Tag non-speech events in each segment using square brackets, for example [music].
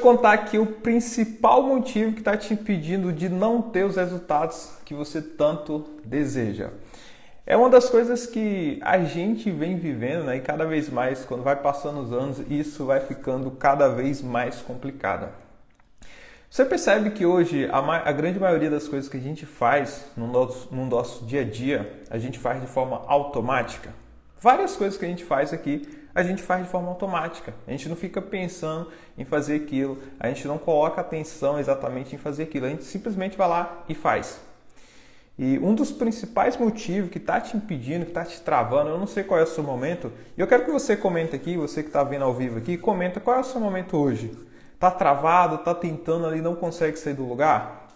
Contar aqui o principal motivo que está te impedindo de não ter os resultados que você tanto deseja. É uma das coisas que a gente vem vivendo, né? E cada vez mais, quando vai passando os anos, isso vai ficando cada vez mais complicado. Você percebe que hoje a, a grande maioria das coisas que a gente faz no nosso, no nosso dia a dia, a gente faz de forma automática? Várias coisas que a gente faz aqui, a gente faz de forma automática. A gente não fica pensando em fazer aquilo, a gente não coloca atenção exatamente em fazer aquilo, a gente simplesmente vai lá e faz. E um dos principais motivos que está te impedindo, que está te travando, eu não sei qual é o seu momento, e eu quero que você comente aqui, você que está vendo ao vivo aqui, comenta qual é o seu momento hoje. Está travado, está tentando ali, não consegue sair do lugar?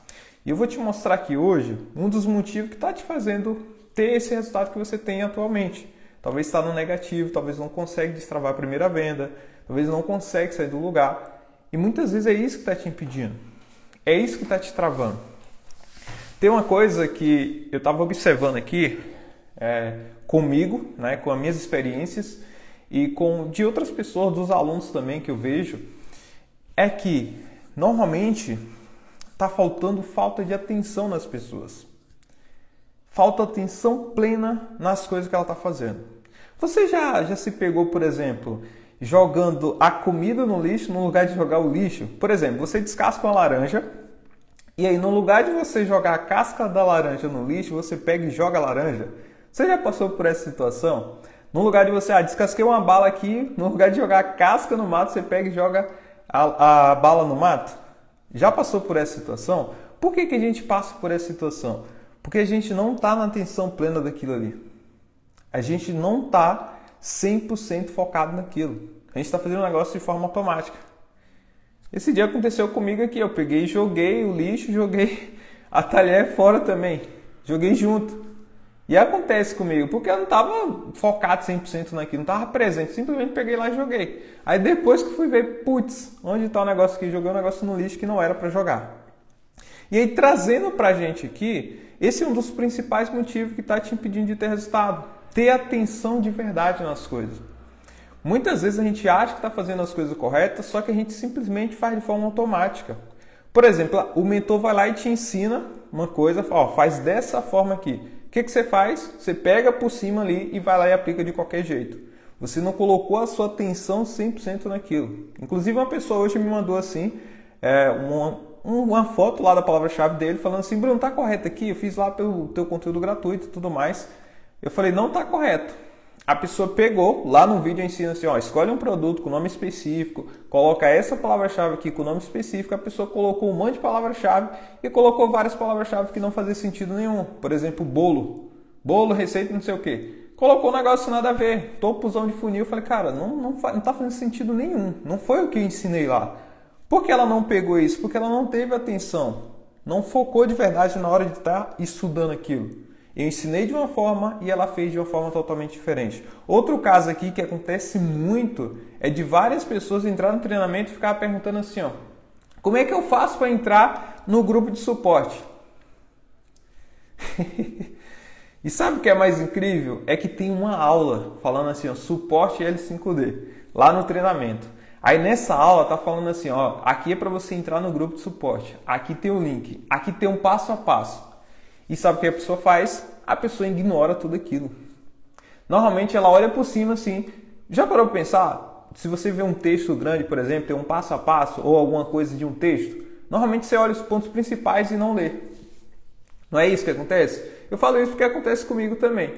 E eu vou te mostrar aqui hoje um dos motivos que está te fazendo ter esse resultado que você tem atualmente. Talvez está no negativo, talvez não consegue destravar a primeira venda, talvez não consegue sair do lugar. E muitas vezes é isso que está te impedindo. É isso que está te travando. Tem uma coisa que eu estava observando aqui é, comigo, né, com as minhas experiências e com de outras pessoas, dos alunos também que eu vejo, é que normalmente está faltando falta de atenção nas pessoas. Falta atenção plena nas coisas que ela está fazendo. Você já, já se pegou, por exemplo, jogando a comida no lixo no lugar de jogar o lixo? Por exemplo, você descasca uma laranja e aí, no lugar de você jogar a casca da laranja no lixo, você pega e joga a laranja. Você já passou por essa situação? No lugar de você, ah, descasquei uma bala aqui, no lugar de jogar a casca no mato, você pega e joga a, a bala no mato? Já passou por essa situação? Por que, que a gente passa por essa situação? Porque a gente não está na atenção plena daquilo ali. A gente não está 100% focado naquilo. A gente está fazendo um negócio de forma automática. Esse dia aconteceu comigo aqui, eu peguei e joguei o lixo, joguei [laughs] a talher fora também. Joguei junto. E acontece comigo, porque eu não estava focado 100% naquilo, não estava presente, simplesmente peguei lá e joguei. Aí depois que fui ver, putz, onde está o negócio aqui? Joguei um negócio no lixo que não era para jogar. E aí trazendo para a gente aqui, esse é um dos principais motivos que está te impedindo de ter resultado. Ter atenção de verdade nas coisas. Muitas vezes a gente acha que está fazendo as coisas corretas, só que a gente simplesmente faz de forma automática. Por exemplo, o mentor vai lá e te ensina uma coisa, ó, faz dessa forma aqui. O que, que você faz? Você pega por cima ali e vai lá e aplica de qualquer jeito. Você não colocou a sua atenção 100% naquilo. Inclusive, uma pessoa hoje me mandou assim, é, uma, uma foto lá da palavra-chave dele, falando assim: Bruno, tá correto aqui? Eu fiz lá pelo teu conteúdo gratuito e tudo mais. Eu falei: não tá correto a pessoa pegou, lá no vídeo ensina assim, ó, escolhe um produto com nome específico, coloca essa palavra-chave aqui com nome específico, a pessoa colocou um monte de palavra-chave e colocou várias palavras-chave que não fazia sentido nenhum. Por exemplo, bolo. Bolo, receita, não sei o quê. Colocou um negócio nada a ver, topozão de funil. Eu falei, cara, não, não, não tá fazendo sentido nenhum. Não foi o que eu ensinei lá. Por que ela não pegou isso? Porque ela não teve atenção. Não focou de verdade na hora de estar tá estudando aquilo. Eu ensinei de uma forma e ela fez de uma forma totalmente diferente. Outro caso aqui que acontece muito é de várias pessoas entrar no treinamento e ficar perguntando assim, ó, como é que eu faço para entrar no grupo de suporte? [laughs] e sabe o que é mais incrível? É que tem uma aula falando assim, ó, suporte L5D, lá no treinamento. Aí nessa aula tá falando assim, ó, aqui é para você entrar no grupo de suporte. Aqui tem o link, aqui tem um passo a passo. E sabe o que a pessoa faz? A pessoa ignora tudo aquilo. Normalmente ela olha por cima assim. Já parou para pensar? Se você vê um texto grande, por exemplo, tem um passo a passo ou alguma coisa de um texto, normalmente você olha os pontos principais e não lê. Não é isso que acontece? Eu falo isso porque acontece comigo também.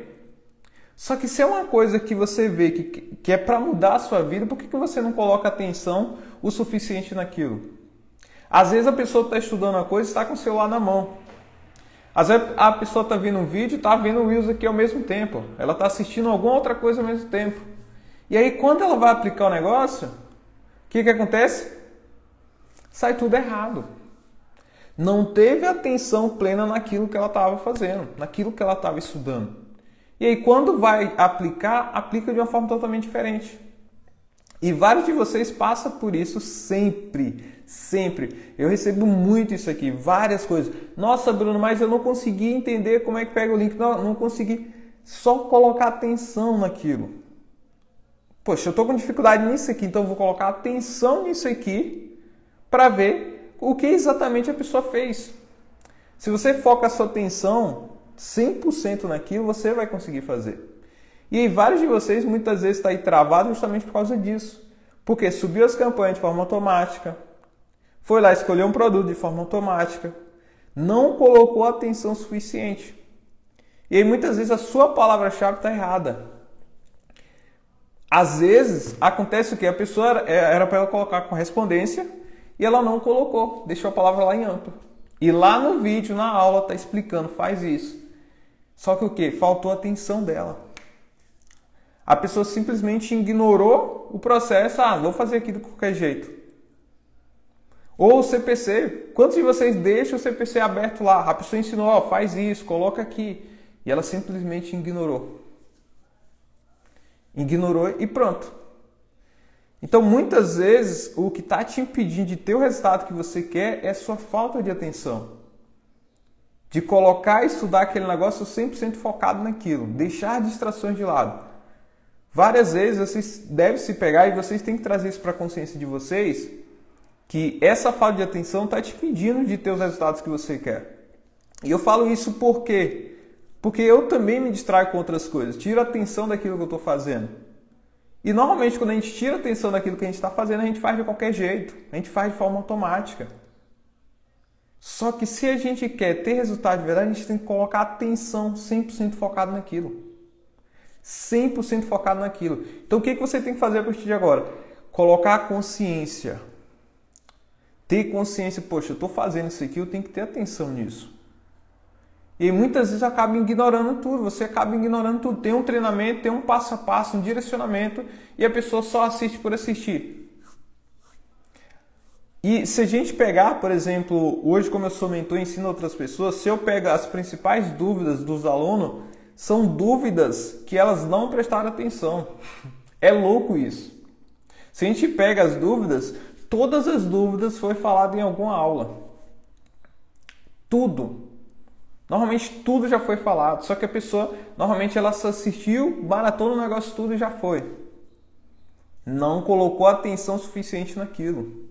Só que se é uma coisa que você vê que, que é para mudar a sua vida, por que, que você não coloca atenção o suficiente naquilo? Às vezes a pessoa está estudando a coisa e está com o celular na mão. Às vezes a pessoa está vendo um vídeo e está vendo o Reels aqui ao mesmo tempo. Ela está assistindo alguma outra coisa ao mesmo tempo. E aí, quando ela vai aplicar o negócio, o que, que acontece? Sai tudo errado. Não teve atenção plena naquilo que ela estava fazendo, naquilo que ela estava estudando. E aí, quando vai aplicar, aplica de uma forma totalmente diferente. E vários de vocês passam por isso sempre. Sempre. Eu recebo muito isso aqui, várias coisas. Nossa, Bruno, mas eu não consegui entender como é que pega o link. Não, não consegui só colocar atenção naquilo. Poxa, eu estou com dificuldade nisso aqui, então eu vou colocar atenção nisso aqui para ver o que exatamente a pessoa fez. Se você foca a sua atenção 100% naquilo, você vai conseguir fazer. E aí, vários de vocês muitas vezes estão tá aí travado justamente por causa disso. Porque subiu as campanhas de forma automática, foi lá escolher um produto de forma automática, não colocou atenção suficiente. E aí muitas vezes a sua palavra-chave está errada. Às vezes acontece o que? A pessoa era para ela colocar correspondência e ela não colocou, deixou a palavra lá em amplo. E lá no vídeo, na aula, está explicando, faz isso. Só que o que? Faltou atenção dela. A pessoa simplesmente ignorou o processo, ah, vou fazer aqui de qualquer jeito. Ou o CPC, quantos de vocês deixam o CPC aberto lá? A pessoa ensinou, ó, faz isso, coloca aqui. E ela simplesmente ignorou. Ignorou e pronto. Então, muitas vezes, o que está te impedindo de ter o resultado que você quer é sua falta de atenção. De colocar e estudar aquele negócio 100% focado naquilo. Deixar distrações de lado. Várias vezes vocês devem se pegar e vocês têm que trazer isso para a consciência de vocês, que essa falta de atenção está te impedindo de ter os resultados que você quer. E eu falo isso por quê? Porque eu também me distraio com outras coisas, tiro a atenção daquilo que eu estou fazendo. E normalmente quando a gente tira a atenção daquilo que a gente está fazendo, a gente faz de qualquer jeito, a gente faz de forma automática. Só que se a gente quer ter resultado de verdade, a gente tem que colocar atenção 100% focado naquilo. 100% focado naquilo. Então o que, que você tem que fazer a partir de agora? Colocar a consciência. Ter consciência, poxa, eu estou fazendo isso aqui, eu tenho que ter atenção nisso. E muitas vezes acaba ignorando tudo, você acaba ignorando tudo. Tem um treinamento, tem um passo a passo, um direcionamento e a pessoa só assiste por assistir. E se a gente pegar, por exemplo, hoje como eu sou mentor e ensino outras pessoas, se eu pego as principais dúvidas dos alunos, são dúvidas que elas não prestaram atenção. É louco isso. Se a gente pega as dúvidas, todas as dúvidas foi falado em alguma aula. Tudo. Normalmente tudo já foi falado, só que a pessoa normalmente ela só assistiu, baratou no negócio tudo e já foi. Não colocou atenção suficiente naquilo.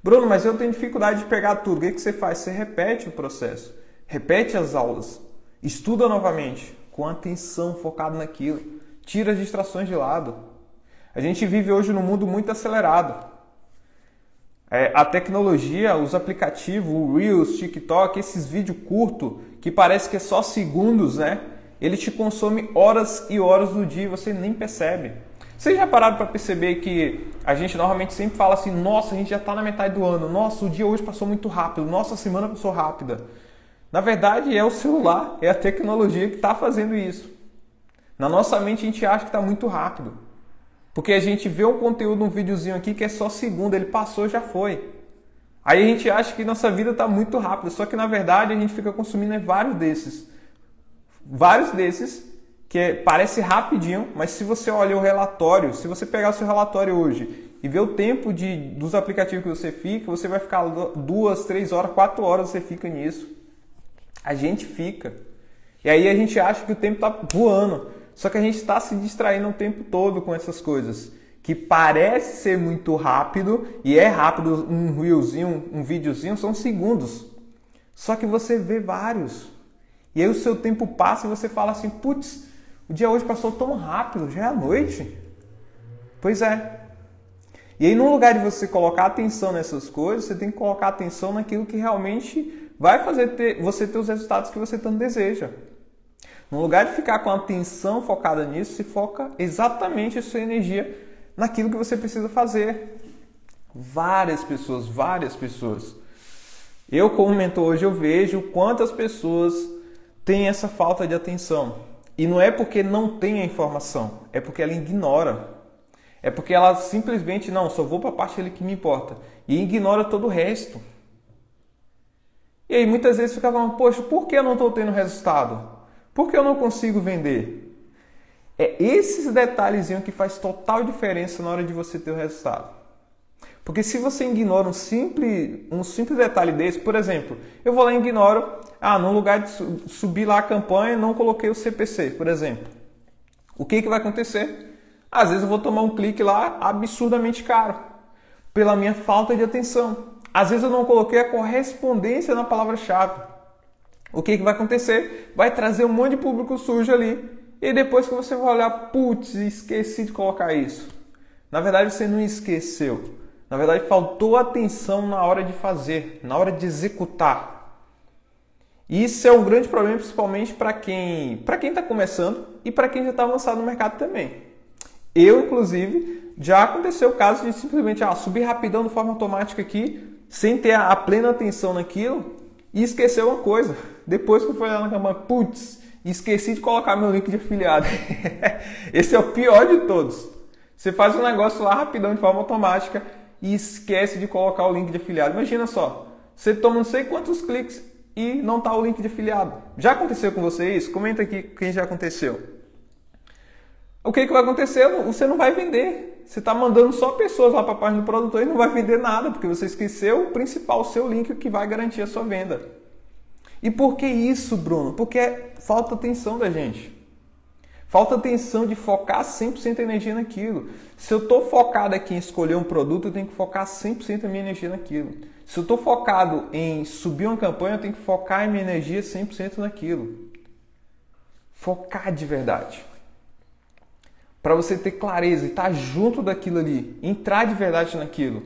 Bruno, mas eu tenho dificuldade de pegar tudo. O que, que você faz? Você repete o processo, repete as aulas, estuda novamente, com atenção focado naquilo. Tira as distrações de lado. A gente vive hoje num mundo muito acelerado. É, a tecnologia, os aplicativos, o Reels, TikTok, esses vídeos curtos, que parece que é só segundos, né? Ele te consome horas e horas do dia e você nem percebe. Vocês já pararam para perceber que a gente normalmente sempre fala assim: nossa, a gente já está na metade do ano, nossa, o dia hoje passou muito rápido, nossa, a semana passou rápida. Na verdade, é o celular, é a tecnologia que está fazendo isso. Na nossa mente, a gente acha que está muito rápido. Porque a gente vê um conteúdo, um videozinho aqui que é só segundo, ele passou, já foi. Aí a gente acha que nossa vida está muito rápida, só que na verdade a gente fica consumindo vários desses. Vários desses que é, parece rapidinho, mas se você olha o relatório, se você pegar o seu relatório hoje e ver o tempo de, dos aplicativos que você fica, você vai ficar duas, três horas, quatro horas você fica nisso. A gente fica. E aí a gente acha que o tempo está voando. Só que a gente está se distraindo o tempo todo com essas coisas. Que parece ser muito rápido, e é rápido um reelzinho, um videozinho, são segundos. Só que você vê vários. E aí o seu tempo passa e você fala assim, putz, o dia hoje passou tão rápido, já é a noite. Pois é. E aí, no lugar de você colocar atenção nessas coisas, você tem que colocar atenção naquilo que realmente vai fazer ter, você ter os resultados que você tanto deseja. No lugar de ficar com a atenção focada nisso, se foca exatamente a sua energia naquilo que você precisa fazer. Várias pessoas, várias pessoas. Eu, como mentor hoje, eu vejo quantas pessoas têm essa falta de atenção. E não é porque não tem a informação, é porque ela ignora. É porque ela simplesmente, não, só vou para a parte ali que me importa. E ignora todo o resto. E aí muitas vezes fica falando, poxa, por que eu não estou tendo resultado? Por que eu não consigo vender? É esses detalhezinhos que faz total diferença na hora de você ter o resultado. Porque se você ignora um simples, um simples detalhe desse, por exemplo, eu vou lá e ignoro, ah, no lugar de subir lá a campanha, não coloquei o CPC, por exemplo. O que, que vai acontecer? Às vezes eu vou tomar um clique lá absurdamente caro, pela minha falta de atenção. Às vezes eu não coloquei a correspondência na palavra-chave. O que, que vai acontecer? Vai trazer um monte de público sujo ali. E depois que você vai olhar, putz, esqueci de colocar isso. Na verdade, você não esqueceu. Na verdade, faltou atenção na hora de fazer, na hora de executar. Isso é um grande problema, principalmente para quem para quem está começando e para quem já está avançado no mercado também. Eu, inclusive, já aconteceu o caso de simplesmente ah, subir rapidão de forma automática aqui, sem ter a plena atenção naquilo e esquecer uma coisa. Depois que eu fui lá na cama, putz, esqueci de colocar meu link de afiliado. [laughs] Esse é o pior de todos. Você faz um negócio lá rapidão de forma automática e esquece de colocar o link de afiliado. Imagina só, você toma não sei quantos cliques e não está o link de afiliado. Já aconteceu com você isso? Comenta aqui quem já aconteceu. O que, que vai acontecer? Você não vai vender. Você está mandando só pessoas lá para a página do produtor e não vai vender nada, porque você esqueceu o principal, o seu link que vai garantir a sua venda. E por que isso, Bruno? Porque é falta atenção da gente. Falta atenção de focar 100% a energia naquilo. Se eu estou focado aqui em escolher um produto, eu tenho que focar 100% a minha energia naquilo. Se eu estou focado em subir uma campanha, eu tenho que focar a minha energia 100% naquilo. Focar de verdade. Para você ter clareza e estar tá junto daquilo ali, entrar de verdade naquilo.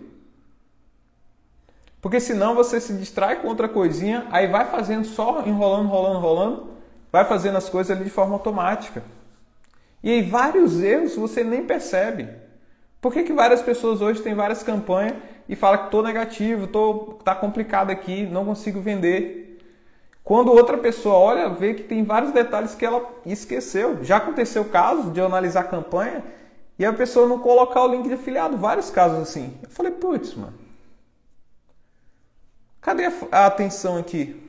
Porque senão você se distrai com outra coisinha, aí vai fazendo só enrolando, enrolando, enrolando, vai fazendo as coisas ali de forma automática. E aí vários erros você nem percebe. Por que, que várias pessoas hoje têm várias campanhas e falam que estou negativo, tô, tá complicado aqui, não consigo vender? Quando outra pessoa olha, vê que tem vários detalhes que ela esqueceu. Já aconteceu o caso de eu analisar a campanha e a pessoa não colocar o link de afiliado. Vários casos assim. Eu falei, putz, mano. Cadê a atenção aqui?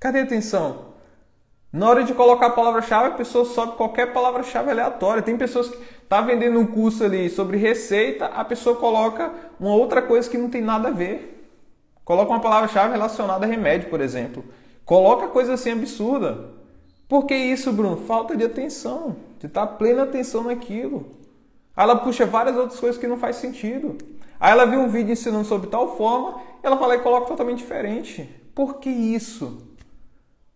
Cadê a atenção? Na hora de colocar a palavra-chave, a pessoa sobe qualquer palavra-chave aleatória. Tem pessoas que tá vendendo um curso ali sobre receita, a pessoa coloca uma outra coisa que não tem nada a ver. Coloca uma palavra-chave relacionada a remédio, por exemplo. Coloca coisa assim absurda. Por que isso, Bruno? Falta de atenção, de estar plena atenção naquilo. Ela puxa várias outras coisas que não faz sentido. Aí ela viu um vídeo ensinando sobre tal forma, ela fala e coloca totalmente diferente. Por que isso?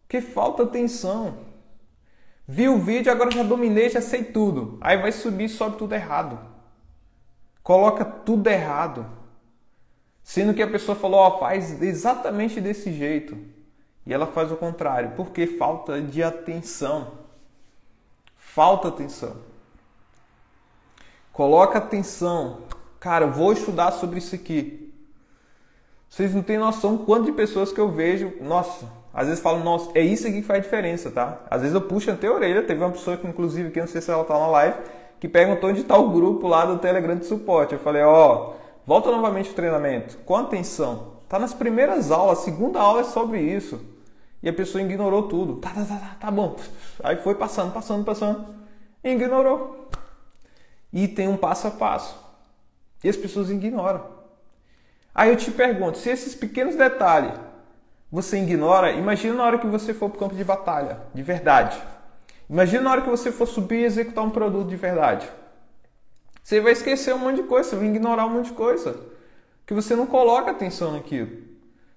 Porque falta atenção. Vi o vídeo, agora já dominei, já sei tudo. Aí vai subir e sobe tudo errado. Coloca tudo errado. Sendo que a pessoa falou, ó, faz exatamente desse jeito. E ela faz o contrário, porque falta de atenção. Falta atenção. Coloca atenção. Cara, vou estudar sobre isso aqui. Vocês não têm noção quanto de pessoas que eu vejo, nossa, às vezes falo, nossa, é isso aqui que faz diferença, tá? Às vezes eu puxo até a orelha. Teve uma pessoa que, inclusive, que não sei se ela tá na live, que perguntou onde está o grupo lá do Telegram de suporte. Eu falei, ó, volta novamente o treinamento. Com atenção. Tá nas primeiras aulas, a segunda aula é sobre isso. E a pessoa ignorou tudo. Tá, tá, tá, tá, tá bom. Aí foi passando, passando, passando. E ignorou. E tem um passo a passo. E as pessoas ignoram. Aí eu te pergunto, se esses pequenos detalhes você ignora, imagina na hora que você for para o campo de batalha, de verdade. Imagina na hora que você for subir e executar um produto de verdade. Você vai esquecer um monte de coisa, você vai ignorar um monte de coisa. Que você não coloca atenção naquilo.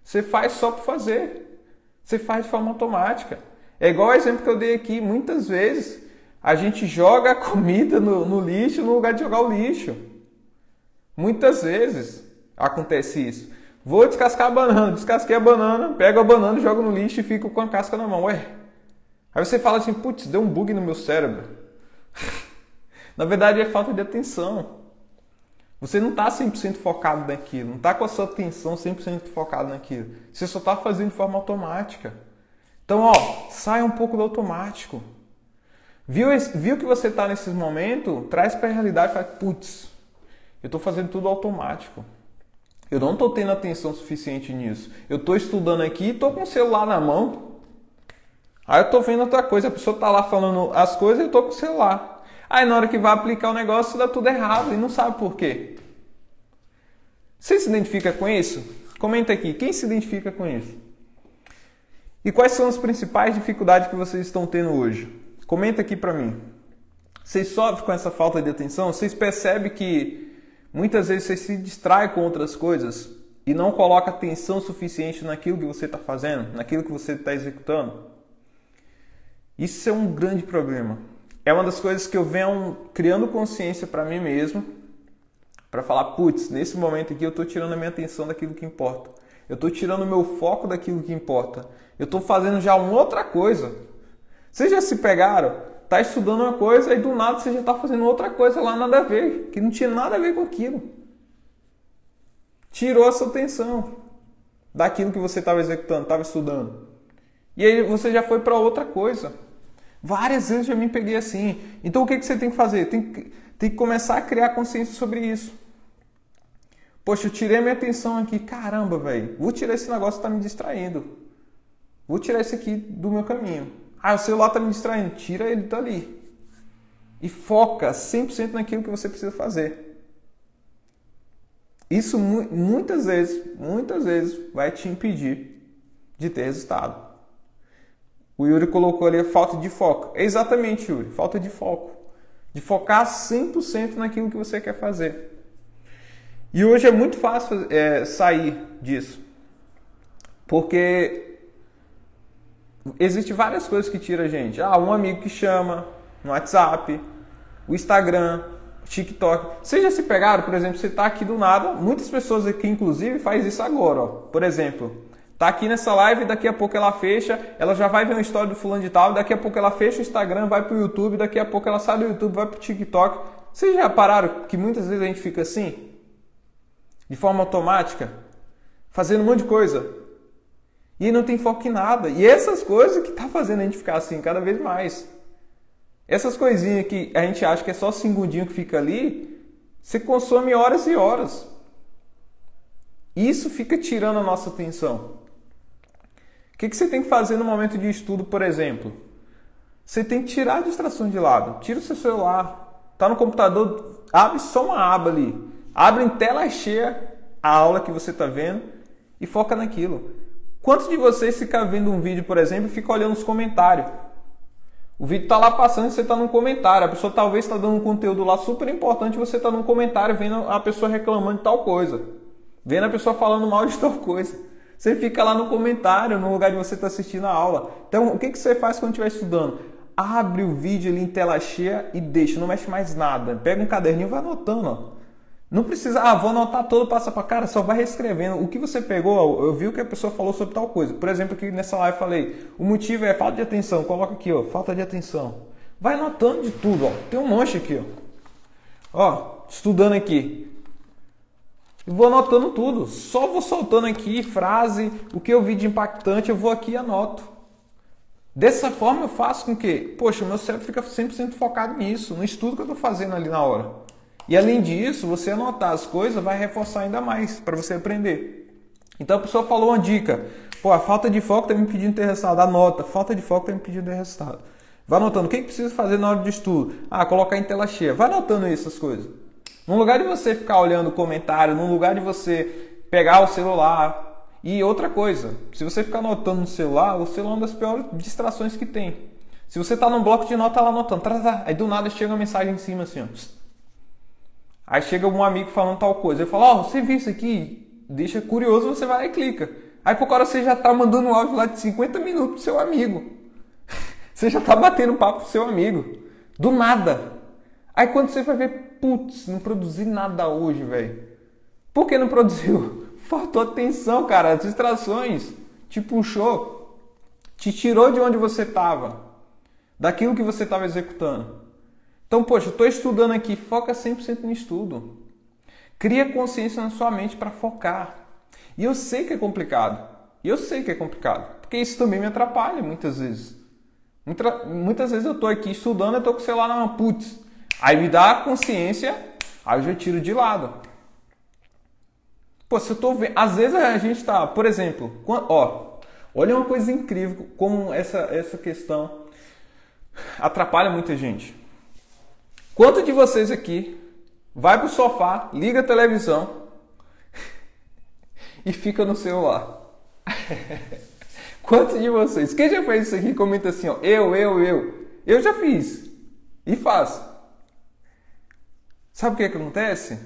Você faz só por fazer. Você faz de forma automática. É igual o exemplo que eu dei aqui. Muitas vezes a gente joga a [laughs] comida no, no lixo no lugar de jogar o lixo. Muitas vezes acontece isso. Vou descascar a banana, descasquei a banana, pego a banana, jogo no lixo e fico com a casca na mão. Ué. Aí você fala assim, putz, deu um bug no meu cérebro. [laughs] na verdade é falta de atenção. Você não está 100% focado naquilo, não está com a sua atenção 100% focado naquilo. Você só está fazendo de forma automática. Então, ó, saia um pouco do automático. Viu, viu que você está nesses momentos? Traz para a realidade e fala, putz, eu estou fazendo tudo automático. Eu não estou tendo atenção suficiente nisso. Eu estou estudando aqui e estou com o celular na mão. Aí eu estou vendo outra coisa. A pessoa está lá falando as coisas e eu estou com o celular. Aí na hora que vai aplicar o negócio dá tudo errado e não sabe por quê. Você se identifica com isso? Comenta aqui. Quem se identifica com isso? E quais são as principais dificuldades que vocês estão tendo hoje? Comenta aqui para mim. Vocês sofrem com essa falta de atenção? Vocês percebem que Muitas vezes você se distrai com outras coisas e não coloca atenção suficiente naquilo que você está fazendo, naquilo que você está executando. Isso é um grande problema. É uma das coisas que eu venho criando consciência para mim mesmo, para falar, putz, nesse momento aqui eu estou tirando a minha atenção daquilo que importa. Eu estou tirando o meu foco daquilo que importa. Eu estou fazendo já uma outra coisa. Vocês já se pegaram? Tá estudando uma coisa e do nada você já está fazendo outra coisa lá, nada a ver, que não tinha nada a ver com aquilo. Tirou a sua atenção daquilo que você estava executando, estava estudando. E aí você já foi para outra coisa. Várias vezes já me peguei assim. Então o que, que você tem que fazer? Tem que, tem que começar a criar consciência sobre isso. Poxa, eu tirei minha atenção aqui. Caramba, velho. Vou tirar esse negócio que está me distraindo. Vou tirar esse aqui do meu caminho. Ah, o celular está me distraindo. Tira ele dali. E foca 100% naquilo que você precisa fazer. Isso muitas vezes, muitas vezes vai te impedir de ter resultado. O Yuri colocou ali a falta de foco. É exatamente, Yuri, falta de foco. De focar 100% naquilo que você quer fazer. E hoje é muito fácil é, sair disso. Porque existe várias coisas que tiram a gente. Ah, um amigo que chama no WhatsApp, o Instagram, TikTok. Vocês já se pegaram, por exemplo, você está aqui do nada, muitas pessoas aqui inclusive faz isso agora, ó. Por exemplo, Tá aqui nessa live, daqui a pouco ela fecha, ela já vai ver uma história do fulano de tal, daqui a pouco ela fecha o Instagram, vai pro YouTube, daqui a pouco ela sai do YouTube, vai pro TikTok. Vocês já pararam que muitas vezes a gente fica assim? De forma automática? Fazendo um monte de coisa. E não tem foco em nada. E essas coisas que tá fazendo a gente ficar assim cada vez mais. Essas coisinhas que a gente acha que é só segundinho que fica ali, você consome horas e horas. Isso fica tirando a nossa atenção. O que, que você tem que fazer no momento de estudo, por exemplo? Você tem que tirar a distração de lado. Tira o seu celular. Está no computador, abre só uma aba ali. Abre em tela cheia a aula que você está vendo e foca naquilo. Quantos de vocês ficam vendo um vídeo, por exemplo, e fica olhando os comentários? O vídeo está lá passando e você está num comentário. A pessoa talvez está dando um conteúdo lá super importante e você está num comentário vendo a pessoa reclamando de tal coisa. Vendo a pessoa falando mal de tal coisa. Você fica lá no comentário, no lugar de você estar tá assistindo a aula. Então, o que, que você faz quando estiver estudando? Abre o vídeo ali em tela cheia e deixa, não mexe mais nada. Pega um caderninho e vai anotando. Ó. Não precisa, ah, vou anotar todo, passa para cara, só vai reescrevendo. O que você pegou, eu vi o que a pessoa falou sobre tal coisa. Por exemplo, aqui nessa live eu falei, o motivo é falta de atenção. Coloca aqui, ó, falta de atenção. Vai anotando de tudo, ó. Tem um monte aqui, ó. Ó, estudando aqui. E vou anotando tudo. Só vou soltando aqui frase, o que eu vi de impactante, eu vou aqui e anoto. Dessa forma eu faço com que, poxa, o meu cérebro fica 100% focado nisso, no estudo que eu estou fazendo ali na hora. E além disso, você anotar as coisas vai reforçar ainda mais para você aprender. Então a pessoa falou uma dica. Pô, a falta de foco está me impedindo de ter resultado. Anota, falta de foco está me impedindo de ter resultado. Vai anotando. O que, que precisa fazer na hora de estudo? Ah, colocar em tela cheia. Vai anotando essas coisas. No lugar de você ficar olhando comentário, no lugar de você pegar o celular. E outra coisa, se você ficar anotando no celular, o celular é uma das piores distrações que tem. Se você está num bloco de nota lá anotando, aí do nada chega uma mensagem em cima assim, ó. Aí chega um amigo falando tal coisa. Eu falo, ó, oh, você viu isso aqui? Deixa curioso, você vai lá e clica. Aí por hora você já está mandando um áudio lá de 50 minutos pro seu amigo. [laughs] você já está batendo papo pro seu amigo. Do nada. Aí quando você vai ver, putz, não produzi nada hoje, velho. Por que não produziu? [laughs] Faltou atenção, cara. As distrações te puxou, te tirou de onde você estava, daquilo que você estava executando. Então, poxa, estou estudando aqui, foca 100% no estudo. Cria consciência na sua mente para focar. E eu sei que é complicado. E eu sei que é complicado, porque isso também me atrapalha muitas vezes. muitas vezes eu estou aqui estudando, eu estou com o celular na mão, putz, Aí me dá a consciência, aí eu já tiro de lado. Pô, se eu tô vendo. Às vezes a gente tá, por exemplo, ó, olha uma coisa incrível como essa, essa questão atrapalha muita gente. Quanto de vocês aqui vai pro sofá, liga a televisão [laughs] e fica no celular? [laughs] Quantos de vocês? Quem já fez isso aqui? Comenta assim, ó. Eu, eu, eu. Eu já fiz. E faço. Sabe o que, que acontece?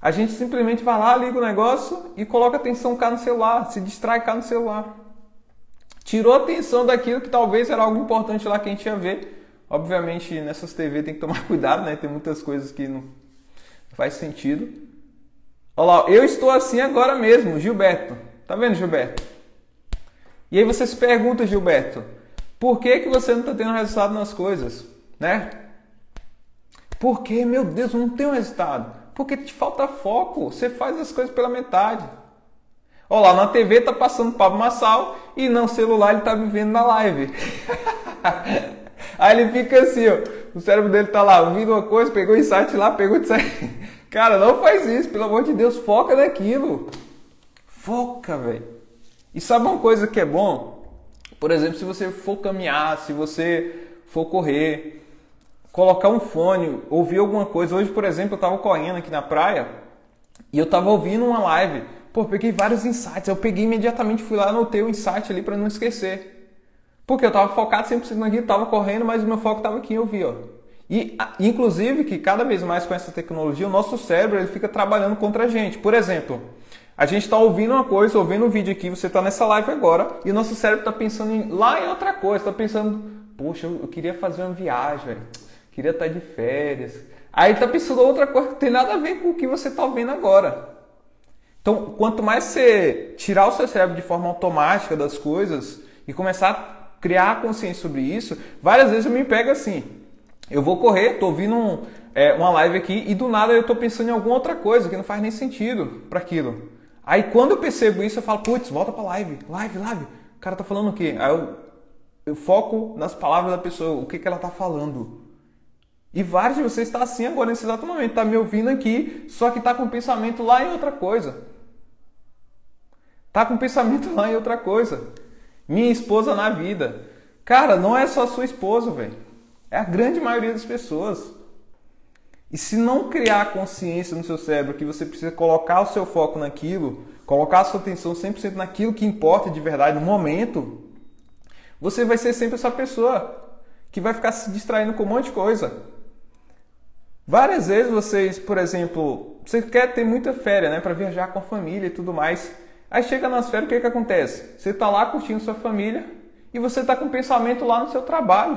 A gente simplesmente vai lá, liga o negócio e coloca atenção cá no celular, se distrai cá no celular. Tirou a atenção daquilo que talvez era algo importante lá que a gente ia ver. Obviamente, nessas TV tem que tomar [laughs] cuidado, né? Tem muitas coisas que não faz sentido. Olha lá, eu estou assim agora mesmo, Gilberto. Tá vendo, Gilberto? E aí você se pergunta, Gilberto, por que, que você não está tendo resultado nas coisas? Né? Por que, meu Deus, não tem um resultado? Porque te falta foco. Você faz as coisas pela metade. Olha lá, na TV tá passando Pablo Massal e no celular ele tá vivendo na live. [laughs] Aí ele fica assim, ó. O cérebro dele tá lá ouvindo uma coisa, pegou insight lá, pegou insight. [laughs] Cara, não faz isso, pelo amor de Deus, foca naquilo. Foca, velho. E sabe uma coisa que é bom? Por exemplo, se você for caminhar, se você for correr, colocar um fone, ouvir alguma coisa. Hoje, por exemplo, eu estava correndo aqui na praia e eu estava ouvindo uma live. Pô, peguei vários insights. Eu peguei imediatamente, fui lá, anotei o insight ali para não esquecer. Porque eu estava focado 100% naquilo, estava correndo, mas o meu foco estava aqui em ouvir. Ó. E, inclusive, que cada vez mais com essa tecnologia, o nosso cérebro ele fica trabalhando contra a gente. Por exemplo, a gente está ouvindo uma coisa, ouvindo um vídeo aqui, você está nessa live agora, e o nosso cérebro está pensando em, lá em outra coisa, está pensando, poxa, eu, eu queria fazer uma viagem, velho queria estar de férias. Aí tá pensando outra coisa que tem nada a ver com o que você está vendo agora. Então, quanto mais você tirar o seu cérebro de forma automática das coisas e começar criar consciência sobre isso, várias vezes eu me pego assim. Eu vou correr, tô ouvindo um, é, uma live aqui e do nada eu tô pensando em alguma outra coisa que não faz nem sentido para aquilo. Aí quando eu percebo isso, eu falo, putz, volta pra live, live, live. O cara tá falando o quê? Aí eu, eu foco nas palavras da pessoa, o que, que ela tá falando. E vários de vocês estão assim agora nesse exato momento, está me ouvindo aqui, só que está com pensamento lá em outra coisa. Está com o pensamento [laughs] lá em outra coisa. Minha esposa na vida. Cara, não é só sua esposa, velho. É a grande maioria das pessoas. E se não criar consciência no seu cérebro que você precisa colocar o seu foco naquilo, colocar a sua atenção 100% naquilo que importa de verdade no momento, você vai ser sempre essa pessoa que vai ficar se distraindo com um monte de coisa. Várias vezes vocês, por exemplo, você quer ter muita férias, né, para viajar com a família e tudo mais. Aí chega nas férias, o que, que acontece? Você está lá curtindo sua família e você está com pensamento lá no seu trabalho.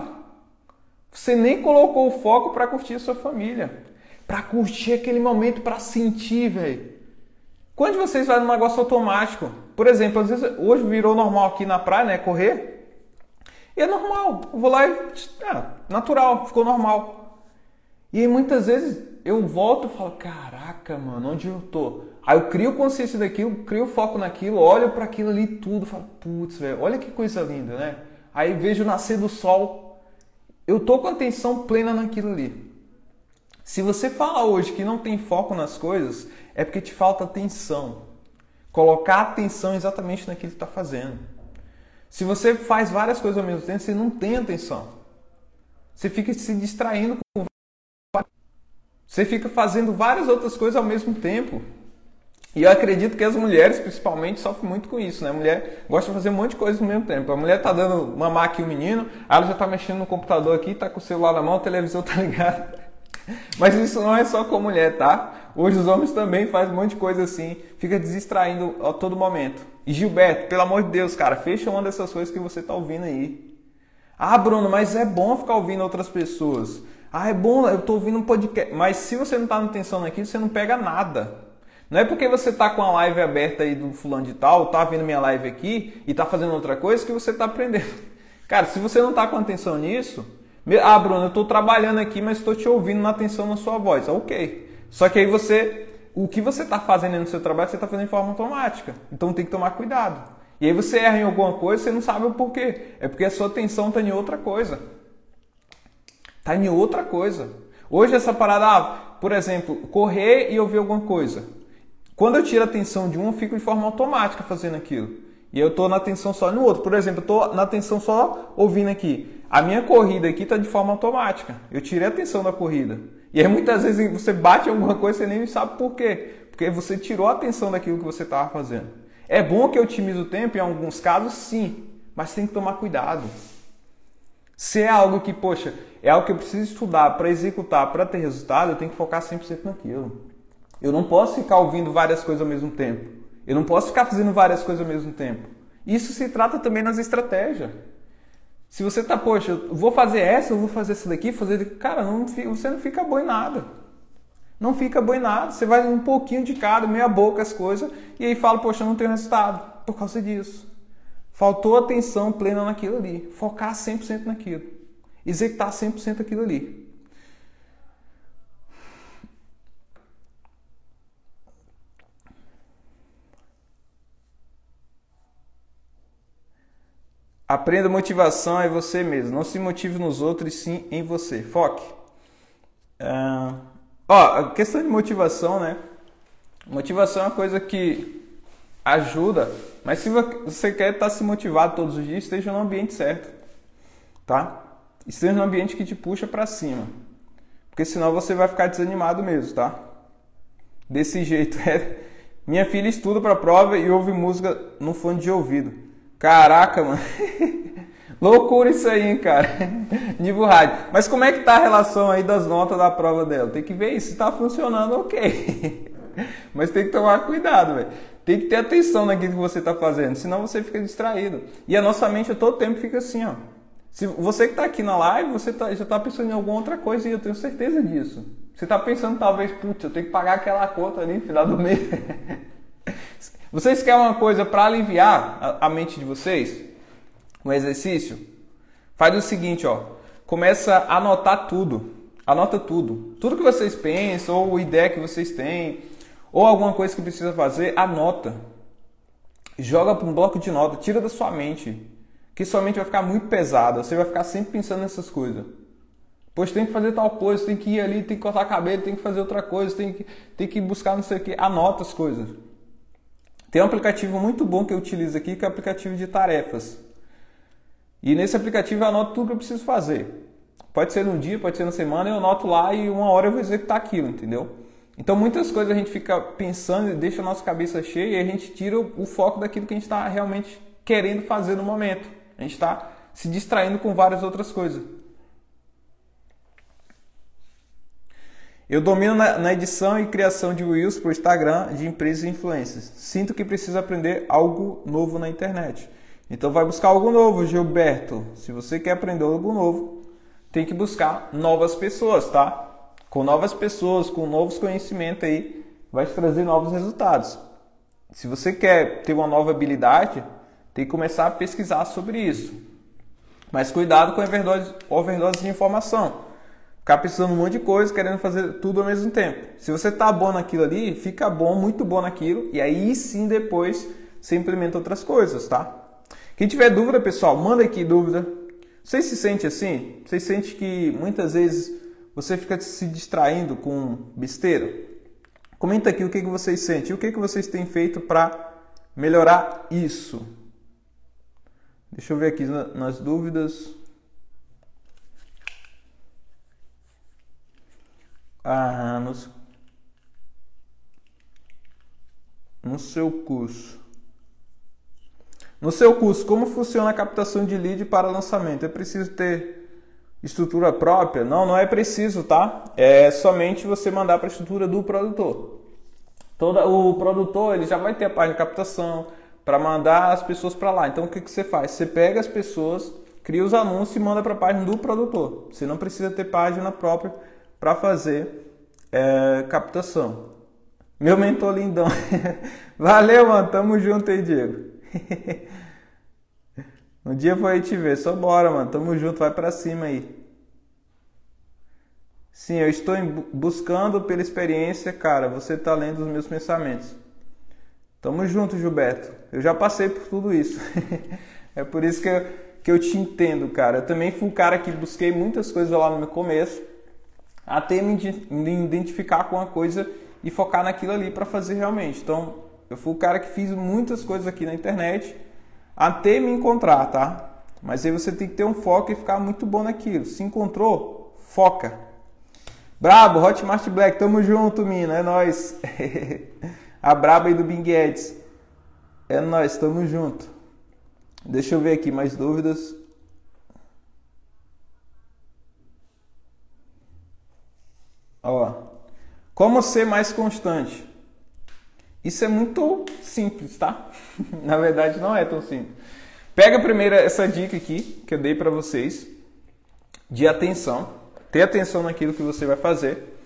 Você nem colocou o foco para curtir sua família, para curtir aquele momento, para sentir, velho. Quando vocês vão num negócio automático, por exemplo, às vezes hoje virou normal aqui na praia, né, correr, e é normal. Eu vou lá e é, natural, ficou normal. E aí muitas vezes eu volto e falo, caraca, mano, onde eu tô? Aí eu crio consciência daquilo, crio foco naquilo, olho para aquilo ali tudo, falo, putz, velho, olha que coisa linda, né? Aí vejo nascer do sol, eu tô com atenção plena naquilo ali. Se você fala hoje que não tem foco nas coisas, é porque te falta atenção. Colocar atenção exatamente naquilo que está fazendo. Se você faz várias coisas ao mesmo tempo, você não tem atenção. Você fica se distraindo com você fica fazendo várias outras coisas ao mesmo tempo. E eu acredito que as mulheres, principalmente, sofrem muito com isso, né? A mulher gosta de fazer um monte de coisa ao mesmo tempo. A mulher tá dando mamar aqui o menino, aí ela já tá mexendo no computador aqui, tá com o celular na mão, a televisão tá [laughs] ligada. Mas isso não é só com mulher, tá? Hoje os homens também fazem um monte de coisa assim, fica distraindo a todo momento. E Gilberto, pelo amor de Deus, cara, fecha uma dessas coisas que você tá ouvindo aí. Ah, Bruno, mas é bom ficar ouvindo outras pessoas. Ah, é bom, eu estou ouvindo um podcast. Mas se você não está atenção naquilo, você não pega nada. Não é porque você está com a live aberta aí do fulano de tal, está vendo minha live aqui e está fazendo outra coisa que você está aprendendo. [laughs] Cara, se você não está com atenção nisso, ah, Bruno, eu estou trabalhando aqui, mas estou te ouvindo na atenção na sua voz. Ok. Só que aí você, o que você está fazendo no seu trabalho, você está fazendo de forma automática. Então tem que tomar cuidado. E aí você erra em alguma coisa, você não sabe o porquê. É porque a sua atenção está em outra coisa. Está em outra coisa. Hoje essa parada, ah, por exemplo, correr e ouvir alguma coisa. Quando eu tiro a atenção de um, eu fico de forma automática fazendo aquilo. E eu estou na atenção só no outro. Por exemplo, eu estou na atenção só ouvindo aqui. A minha corrida aqui está de forma automática. Eu tirei a atenção da corrida. E aí muitas vezes você bate alguma coisa e você nem sabe por quê. Porque você tirou a atenção daquilo que você estava fazendo. É bom que eu otimize o tempo, em alguns casos, sim. Mas tem que tomar cuidado. Se é algo que, poxa, é algo que eu preciso estudar para executar, para ter resultado, eu tenho que focar 100% naquilo. Eu não posso ficar ouvindo várias coisas ao mesmo tempo. Eu não posso ficar fazendo várias coisas ao mesmo tempo. Isso se trata também nas estratégias. Se você tá, poxa, eu vou fazer essa, eu vou fazer essa daqui, fazer. Cara, não, você não fica bom em nada. Não fica bom em nada. Você vai um pouquinho de cada, meia boca as coisas, e aí fala, poxa, eu não tenho resultado. Por causa disso. Faltou atenção plena naquilo ali. Focar 100% naquilo. Executar 100% aquilo ali. Aprenda motivação em você mesmo. Não se motive nos outros, sim em você. Foque. Uh, ó, a questão de motivação, né? Motivação é uma coisa que ajuda, mas se você quer estar se motivado todos os dias, esteja no ambiente certo, tá? Esteja no ambiente que te puxa para cima, porque senão você vai ficar desanimado mesmo, tá? Desse [laughs] jeito é. Minha filha estuda para prova e ouve música no fone de ouvido. Caraca, mano. [laughs] Loucura isso aí, hein, cara. [laughs] Nível rádio. Mas como é que tá a relação aí das notas da prova dela? Tem que ver isso. Se tá funcionando, ok. [laughs] Mas tem que tomar cuidado, velho. Tem que ter atenção naquilo que você tá fazendo, senão você fica distraído. E a nossa mente todo tempo fica assim, ó. Se você que tá aqui na live, você tá, já tá pensando em alguma outra coisa e eu tenho certeza disso. Você tá pensando talvez, putz, eu tenho que pagar aquela conta ali no final do mês. Vocês querem uma coisa para aliviar a, mente de vocês? Um exercício? Faz o seguinte, ó. Começa a anotar tudo. Anota tudo. Tudo que vocês pensam, ou ideia que vocês têm, ou alguma coisa que precisa fazer, anota. Joga para um bloco de nota, tira da sua mente. Que sua mente vai ficar muito pesada. Você vai ficar sempre pensando nessas coisas. Pois tem que fazer tal coisa, tem que ir ali, tem que cortar cabelo, tem que fazer outra coisa, tem que, tem que buscar não sei o que. Anota as coisas. Tem um aplicativo muito bom que eu utilizo aqui, que é o aplicativo de tarefas. E nesse aplicativo eu anoto tudo que eu preciso fazer. Pode ser num dia, pode ser na semana, eu anoto lá e uma hora eu vou executar aquilo, entendeu? Então muitas coisas a gente fica pensando e deixa a nossa cabeça cheia e a gente tira o foco daquilo que a gente está realmente querendo fazer no momento. A gente está se distraindo com várias outras coisas. Eu domino na, na, edição e criação de Reels para o Instagram de empresas e influências. Sinto que preciso aprender algo novo na internet. Então vai buscar algo novo, Gilberto. Se você quer aprender algo novo, tem que buscar novas pessoas, tá? Com novas pessoas, com novos conhecimentos aí, vai te trazer novos resultados. Se você quer ter uma nova habilidade, tem que começar a pesquisar sobre isso. Mas cuidado com overdose, overdose de informação ficar precisando um monte de coisa, querendo fazer tudo ao mesmo tempo. Se você tá bom naquilo ali, fica bom, muito bom naquilo, e aí sim depois você implementa outras coisas, tá? Quem tiver dúvida, pessoal, manda aqui dúvida. Você se sente assim? Você sente que muitas vezes você fica se distraindo com besteira? Comenta aqui o que, que vocês sentem, o que, que vocês têm feito para melhorar isso. Deixa eu ver aqui nas dúvidas. Ah, no, seu curso. No seu curso, como funciona a captação de lead para lançamento? É preciso ter estrutura própria? Não, não é preciso, tá? É somente você mandar para a estrutura do produtor. Todo, o produtor ele já vai ter a página de captação para mandar as pessoas para lá. Então o que, que você faz? Você pega as pessoas, cria os anúncios e manda para a página do produtor. Você não precisa ter página própria para fazer é, captação. Meu mentor lindão. [laughs] Valeu, mano. Tamo junto aí, Diego. [laughs] um dia vou aí te ver. Só bora, mano. Tamo junto. Vai para cima aí. Sim, eu estou buscando pela experiência, cara. Você tá lendo os meus pensamentos. Tamo junto, Gilberto. Eu já passei por tudo isso. [laughs] é por isso que eu, que eu te entendo, cara. Eu também fui um cara que busquei muitas coisas lá no meu começo até me identificar com uma coisa e focar naquilo ali para fazer realmente. Então, eu fui o cara que fiz muitas coisas aqui na internet até me encontrar, tá? Mas aí você tem que ter um foco e ficar muito bom naquilo. Se encontrou, foca. Brabo, Hotmart Black, tamo junto, mina, é nóis. [laughs] A braba aí do Bing Eds. É nóis, tamo junto. Deixa eu ver aqui mais dúvidas. Ó, Como ser mais constante? Isso é muito simples, tá? [laughs] Na verdade, não é tão simples. Pega primeiro essa dica aqui que eu dei para vocês de atenção. Ter atenção naquilo que você vai fazer.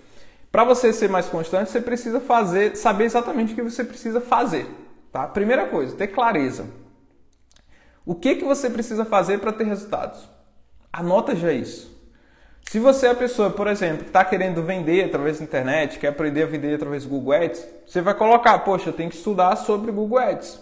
Para você ser mais constante, você precisa fazer, saber exatamente o que você precisa fazer. Tá? Primeira coisa, ter clareza. O que, que você precisa fazer para ter resultados? Anota já isso. Se você é a pessoa, por exemplo, que está querendo vender através da internet, quer aprender a vender através do Google Ads, você vai colocar, poxa, eu tenho que estudar sobre o Google Ads.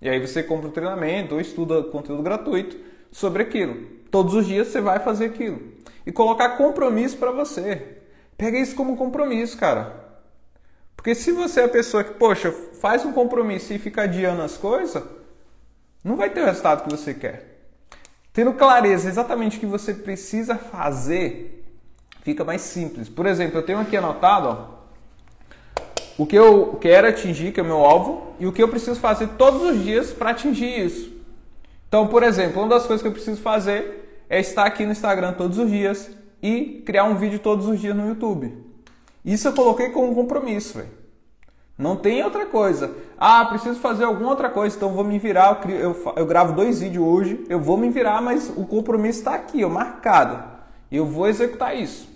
E aí você compra um treinamento ou estuda conteúdo gratuito sobre aquilo. Todos os dias você vai fazer aquilo. E colocar compromisso para você. Pega isso como compromisso, cara. Porque se você é a pessoa que, poxa, faz um compromisso e fica adiando as coisas, não vai ter o resultado que você quer. Tendo clareza exatamente o que você precisa fazer, fica mais simples. Por exemplo, eu tenho aqui anotado ó, o que eu quero atingir, que é o meu alvo, e o que eu preciso fazer todos os dias para atingir isso. Então, por exemplo, uma das coisas que eu preciso fazer é estar aqui no Instagram todos os dias e criar um vídeo todos os dias no YouTube. Isso eu coloquei como um compromisso, velho. Não tem outra coisa. Ah, preciso fazer alguma outra coisa, então vou me virar. Eu, eu, eu gravo dois vídeos hoje, eu vou me virar, mas o compromisso está aqui, ó, marcado. Eu vou executar isso.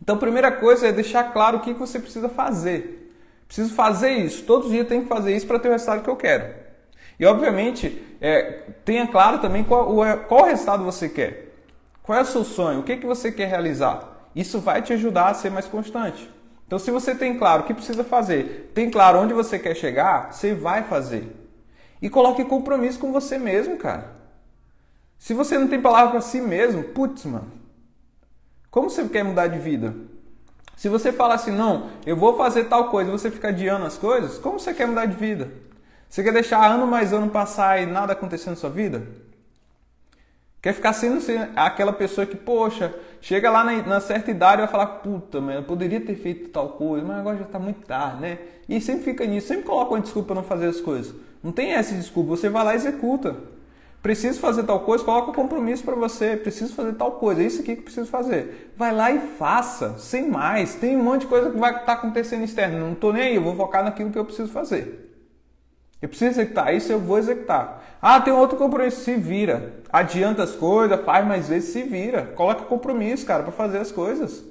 Então, a primeira coisa é deixar claro o que você precisa fazer. Preciso fazer isso. Todos os dias tenho que fazer isso para ter o resultado que eu quero. E, obviamente, é, tenha claro também qual, qual resultado você quer. Qual é o seu sonho? O que, que você quer realizar? Isso vai te ajudar a ser mais constante. Então, se você tem claro o que precisa fazer, tem claro onde você quer chegar, você vai fazer. E coloque compromisso com você mesmo, cara. Se você não tem palavra para si mesmo, putz, mano. Como você quer mudar de vida? Se você fala assim, não, eu vou fazer tal coisa você fica adiando as coisas, como você quer mudar de vida? Você quer deixar ano mais ano passar e nada acontecer na sua vida? Quer ficar sendo aquela pessoa que, poxa, chega lá na, na certa idade e vai falar, puta, mano, eu poderia ter feito tal coisa, mas agora já está muito tarde, né? E sempre fica nisso, sempre coloca uma desculpa para não fazer as coisas. Não tem essa desculpa, você vai lá e executa. Preciso fazer tal coisa, coloca um compromisso para você. Preciso fazer tal coisa, é isso aqui que preciso fazer. Vai lá e faça, sem mais. Tem um monte de coisa que vai estar tá acontecendo externo. Não estou nem aí, eu vou focar naquilo que eu preciso fazer. Eu preciso executar isso, eu vou executar. Ah, tem outro compromisso, se vira. Adianta as coisas, faz mais vezes, se vira. Coloca compromisso, cara, para fazer as coisas.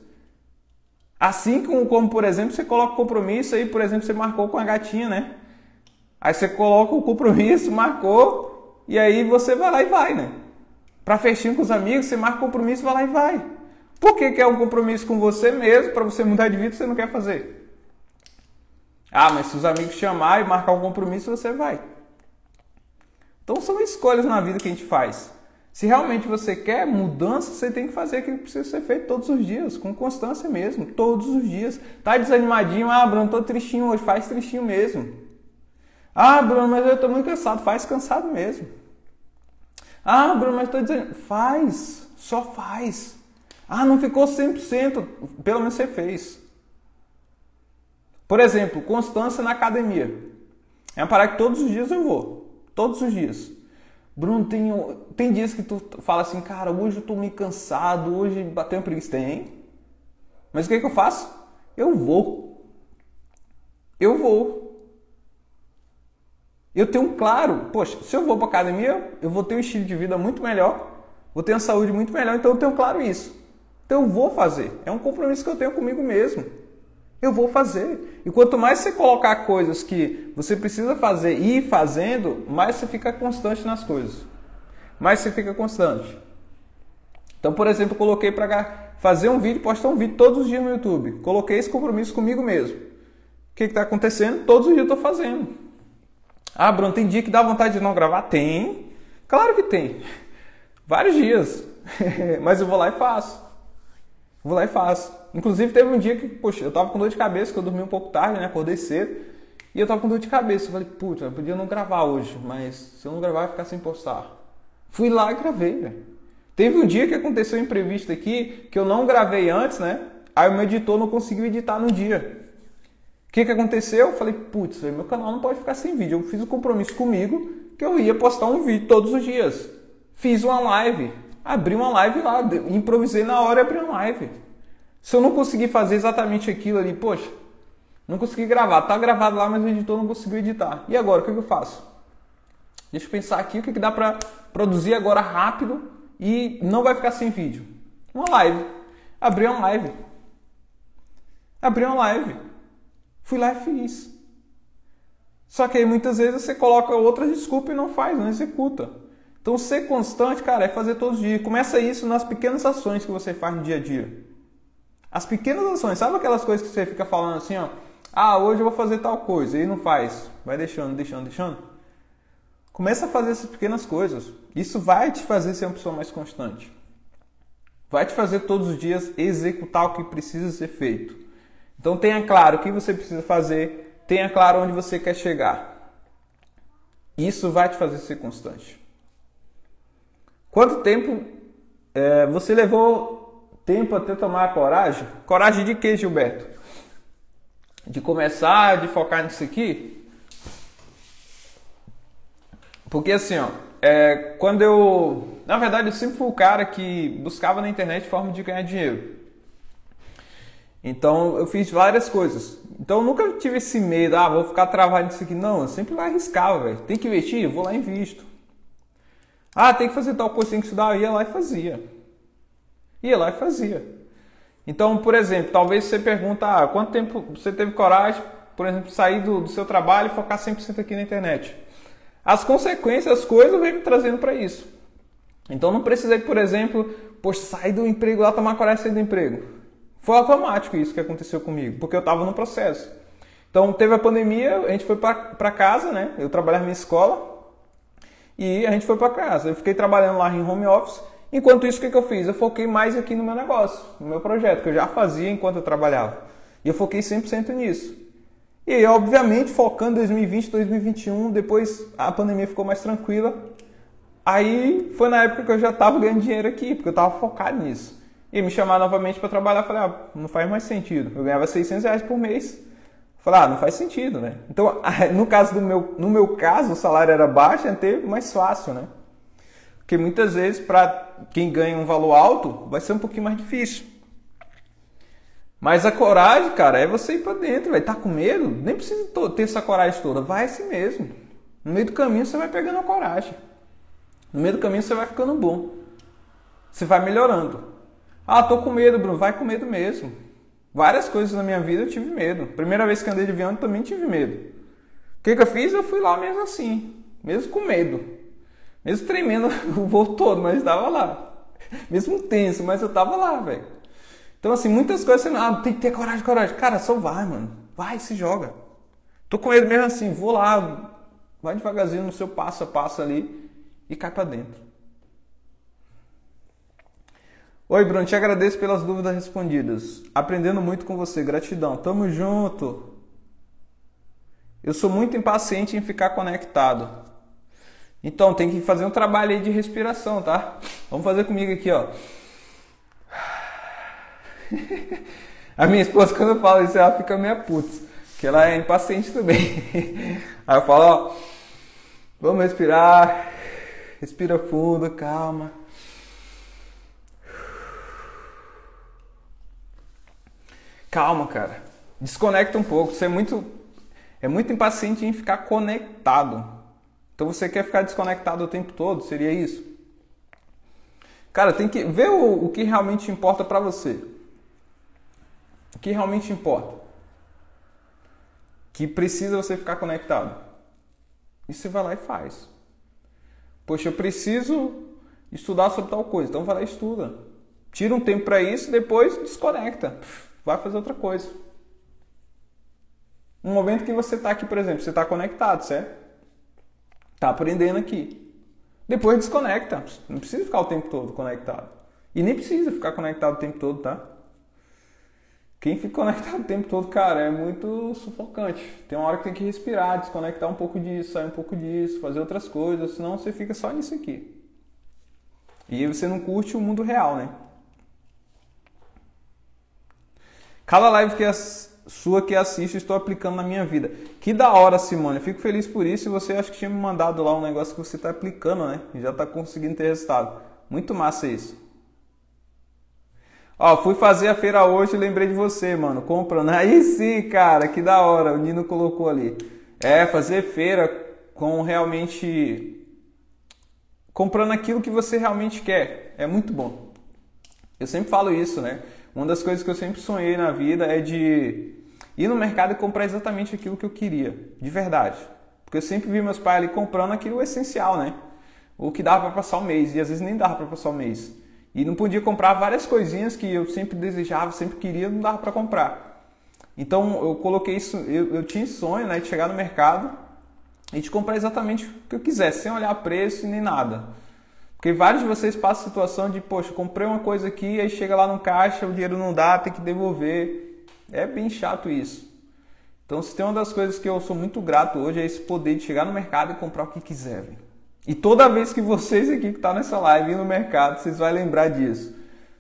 Assim como, como, por exemplo, você coloca compromisso aí, por exemplo, você marcou com a gatinha, né? Aí você coloca o compromisso, marcou, e aí você vai lá e vai, né? Para festinho com os amigos, você marca compromisso, vai lá e vai. Por que, que é um compromisso com você mesmo, para você mudar de vida, você não quer fazer? Ah, mas se os amigos chamarem e marcar um compromisso, você vai. Então são escolhas na vida que a gente faz. Se realmente você quer mudança, você tem que fazer aquilo que precisa ser feito todos os dias, com constância mesmo, todos os dias. Tá desanimadinho, ah, Bruno, tô tristinho hoje, faz tristinho mesmo. Ah, Bruno, mas eu tô muito cansado, faz cansado mesmo. Ah, Bruno, mas tô dizendo, faz, só faz. Ah, não ficou 100%, pelo menos você fez. Por exemplo, constância na academia. É uma parada que todos os dias eu vou. Todos os dias. Bruno, tem, tem dias que tu fala assim, cara, hoje eu tô meio cansado, hoje bateu uma preguiça. Tem. Mas o que, é que eu faço? Eu vou. Eu vou. Eu tenho claro, poxa, se eu vou para academia, eu vou ter um estilo de vida muito melhor, vou ter uma saúde muito melhor, então eu tenho claro isso. Então eu vou fazer. É um compromisso que eu tenho comigo mesmo. Eu vou fazer. E quanto mais você colocar coisas que você precisa fazer e ir fazendo, mais você fica constante nas coisas. Mais você fica constante. Então, por exemplo, coloquei para fazer um vídeo, postar um vídeo todos os dias no YouTube. Coloquei esse compromisso comigo mesmo. O que está acontecendo? Todos os dias eu estou fazendo. Ah, Bruno, tem dia que dá vontade de não gravar? Tem. Claro que tem. [laughs] Vários dias. [laughs] Mas eu vou lá e faço. Vou lá e faço. Inclusive teve um dia que, poxa, eu tava com dor de cabeça, que eu dormi um pouco tarde, né? Acordei cedo. E eu tava com dor de cabeça. Eu falei, putz, eu podia não gravar hoje, mas se eu não gravar, vai ficar sem postar. Fui lá e gravei, velho. Teve um dia que aconteceu um imprevisto aqui, que eu não gravei antes, né? Aí o meu editor não conseguiu editar no dia. O que, que aconteceu? Eu falei, putz, meu canal não pode ficar sem vídeo. Eu fiz um compromisso comigo que eu ia postar um vídeo todos os dias. Fiz uma live. Abri uma live lá, improvisei na hora e abri uma live. Se eu não conseguir fazer exatamente aquilo ali, poxa, Não consegui gravar. Tá gravado lá, mas o editor não conseguiu editar. E agora, o que, eu faço? Deixa eu pensar aqui o que, dá pra produzir agora rápido e não vai ficar sem vídeo. Uma live. Abri uma live. Abri uma live. Fui lá e fiz. Só que aí muitas vezes você coloca outras desculpas e não faz, não executa. Então ser constante, cara, é fazer todos os dias. Começa isso nas pequenas ações que você faz no dia a dia. As pequenas ações, sabe aquelas coisas que você fica falando assim, ó, ah, hoje eu vou fazer tal coisa e não faz. Vai deixando, deixando, deixando. Começa a fazer essas pequenas coisas. Isso vai te fazer ser uma pessoa mais constante. Vai te fazer todos os dias executar o que precisa ser feito. Então tenha claro o que você precisa fazer, tenha claro onde você quer chegar. Isso vai te fazer ser constante. Quanto tempo é, você levou tempo até tomar coragem? Coragem de quê, Gilberto? De começar, de focar nisso aqui? Porque assim, ó, é, quando eu. Na verdade, eu sempre fui o cara que buscava na internet forma de ganhar dinheiro. Então eu fiz várias coisas. Então eu nunca tive esse medo, ah, vou ficar travado nisso aqui. Não, eu sempre lá arriscava, velho. Tem que investir? Eu vou lá e invisto. Ah, tem que fazer tal coisa, tem que estudar. Ia lá e fazia. Ia lá e fazia. Então, por exemplo, talvez você pergunta, ah, quanto tempo você teve coragem, por exemplo, sair do, do seu trabalho e focar 100% aqui na internet? As consequências, as coisas vêm me trazendo para isso. Então não precisei, por exemplo, poxa, sair do emprego lá, tomar coragem sair do emprego. Foi automático isso que aconteceu comigo, porque eu estava no processo. Então teve a pandemia, a gente foi para casa, né? Eu trabalhava na escola e a gente foi para casa. Eu fiquei trabalhando lá em home office. Enquanto isso, o que, que eu fiz? Eu foquei mais aqui no meu negócio, no meu projeto, que eu já fazia enquanto eu trabalhava. E eu foquei 100% nisso. E obviamente, focando em 2020, 2021, depois a pandemia ficou mais tranquila. Aí foi na época que eu já estava ganhando dinheiro aqui, porque eu estava focado nisso e me chamar novamente para trabalhar. Falei, ah, não faz mais sentido. Eu ganhava 600 reais por mês. Falei, ah, não faz sentido, né? Então, [laughs] no caso do meu, no meu caso, o salário era baixo, é ter mais fácil, né? Porque muitas vezes, para quem ganha um valor alto, vai ser um pouquinho mais difícil. Mas a coragem, cara, é você ir para dentro, vai tá com medo, nem precisa ter essa coragem toda, vai assim mesmo. No meio do caminho você vai pegando a coragem. No meio do caminho você vai ficando bom. Você vai melhorando. Ah, tô com medo, Bruno. Vai com medo mesmo. Várias coisas na minha vida eu tive medo. Primeira vez que andei de avião também tive medo. O que, que eu fiz? Eu fui lá mesmo assim, mesmo com medo. Mesmo tremendo [laughs] o voo todo, mas estava lá. Mesmo tenso, mas eu estava lá, velho. Então, assim, muitas coisas você ah, tem que ter coragem, coragem. Cara, só vai, mano. Vai, se joga. Tô com medo mesmo assim, vou lá, vai devagarzinho no seu passo a passo ali e cai para dentro. Oi, Bruno, te agradeço pelas dúvidas respondidas. Aprendendo muito com você, gratidão. Tamo junto. Eu sou muito impaciente em ficar conectado. Então, tem que fazer um trabalho aí de respiração, tá? Vamos fazer comigo aqui, ó. [laughs] A minha esposa, quando eu falo isso, ela fica meio putz, que ela é impaciente também. [laughs] Aí eu falo, ó, vamos respirar, respira fundo, calma. Calma, cara. Desconecta um pouco. Você é muito, é muito impaciente em ficar conectado. Então você quer ficar desconectado o tempo todo? Seria isso? Cara, tem que ver o, o que realmente importa para você. O que realmente importa. Que precisa você ficar conectado. E você vai lá e faz. Poxa, eu preciso estudar sobre tal coisa. Então vai lá e estuda. Tira um tempo para isso e depois desconecta vai fazer outra coisa. Um momento que você está aqui, por exemplo, você está conectado, certo? Está aprendendo aqui. Depois desconecta. Não precisa ficar o tempo todo conectado. E nem precisa ficar conectado o tempo todo, tá? Quem fica conectado o tempo todo, cara, é muito sufocante. Tem uma hora que tem que respirar, desconectar um pouco disso, sair um pouco disso, fazer outras coisas, senão você fica só nisso aqui. E você não curte o mundo real, né? Cada live que é sua que assiste, estou aplicando na minha vida. Que da hora, Simone. Eu fico feliz por isso. E você acha que tinha me mandado lá um negócio que você está aplicando, né? E já está conseguindo ter resultado. Muito massa isso. Ó, fui fazer a feira hoje e lembrei de você, mano. Comprando. [laughs] Aí sim, cara, que da hora. O Nino colocou ali. É, fazer feira com realmente. Comprando aquilo que você realmente quer. É muito bom. Eu sempre falo isso, né? Uma das coisas que eu sempre sonhei na vida é de ir no mercado e comprar exatamente aquilo que eu queria, de verdade. Porque eu sempre vi meus pais ali comprando aquilo essencial, né? O que dava para passar o mês, e às vezes nem dava para passar o mês. E não podia comprar várias coisinhas que eu sempre desejava, sempre queria, não dava para comprar. Então eu coloquei isso, eu, eu tinha sonho né, de chegar no mercado e de comprar exatamente o que eu quisesse, sem olhar preço e nem nada. Porque vários de vocês passam a situação de, poxa, comprei uma coisa aqui, aí chega lá no caixa, o dinheiro não dá, tem que devolver. É bem chato isso. Então, se tem uma das coisas que eu sou muito grato hoje é esse poder de chegar no mercado e comprar o que quiser. Véio. E toda vez que vocês aqui que estão tá nessa live no mercado, vocês vão lembrar disso.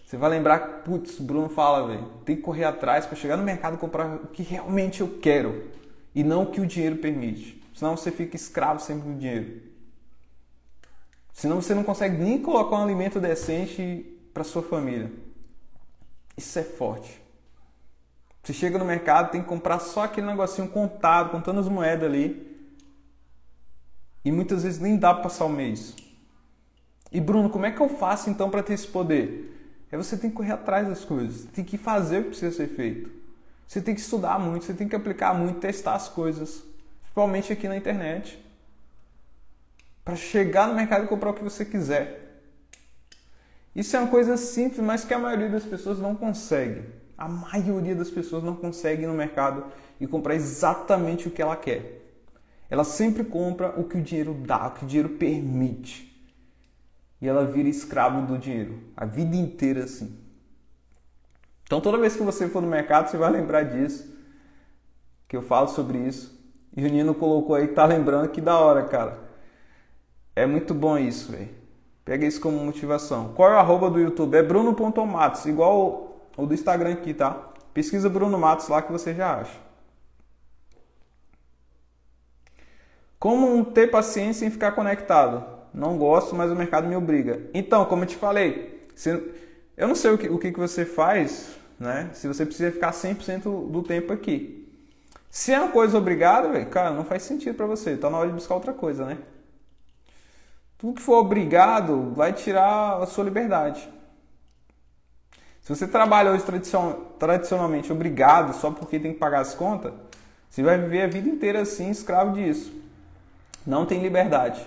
Você vai lembrar, putz, Bruno fala, velho, tem que correr atrás para chegar no mercado e comprar o que realmente eu quero e não o que o dinheiro permite. Senão você fica escravo sempre do dinheiro. Senão você não consegue nem colocar um alimento decente para sua família. Isso é forte. Você chega no mercado, tem que comprar só aquele negocinho contado, contando as moedas ali. E muitas vezes nem dá para passar o mês. E Bruno, como é que eu faço então para ter esse poder? É você tem que correr atrás das coisas, tem que fazer o que precisa ser feito. Você tem que estudar muito, você tem que aplicar muito, testar as coisas, principalmente aqui na internet, para chegar no mercado e comprar o que você quiser. Isso é uma coisa simples, mas que a maioria das pessoas não consegue. A maioria das pessoas não consegue ir no mercado e comprar exatamente o que ela quer. Ela sempre compra o que o dinheiro dá, o que o dinheiro permite. E ela vira escravo do dinheiro, a vida inteira assim. Então toda vez que você for no mercado, você vai lembrar disso, que eu falo sobre isso. E o Nino colocou aí, tá lembrando que da hora, cara. É muito bom isso, velho. Pega isso como motivação. Qual é o arroba do YouTube? É bruno.matos, igual o do Instagram aqui, tá? Pesquisa Bruno Matos lá que você já acha. Como ter paciência em ficar conectado? Não gosto, mas o mercado me obriga. Então, como eu te falei, eu não sei o que, o que você faz, né? Se você precisa ficar 100% do tempo aqui. Se é uma coisa obrigada, cara, não faz sentido para você. Tá na hora de buscar outra coisa, né? Tudo que for obrigado vai tirar a sua liberdade. Se você trabalha hoje tradicionalmente obrigado só porque tem que pagar as contas, você vai viver a vida inteira assim, escravo disso não tem liberdade.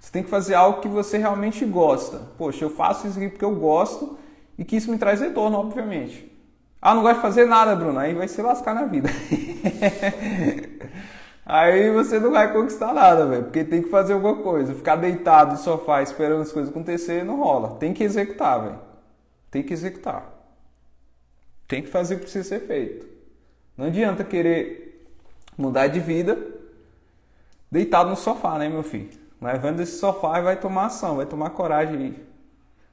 Você tem que fazer algo que você realmente gosta. Poxa, eu faço isso aqui porque eu gosto e que isso me traz retorno, obviamente. Ah, não gosto de fazer nada, Bruno. Aí vai se lascar na vida. [laughs] Aí você não vai conquistar nada, velho. Porque tem que fazer alguma coisa. Ficar deitado no sofá esperando as coisas acontecer não rola. Tem que executar, velho. Tem que executar. Tem que fazer o que precisa ser feito. Não adianta querer mudar de vida deitado no sofá, né, meu filho? Levando esse sofá e vai tomar ação, vai tomar coragem aí.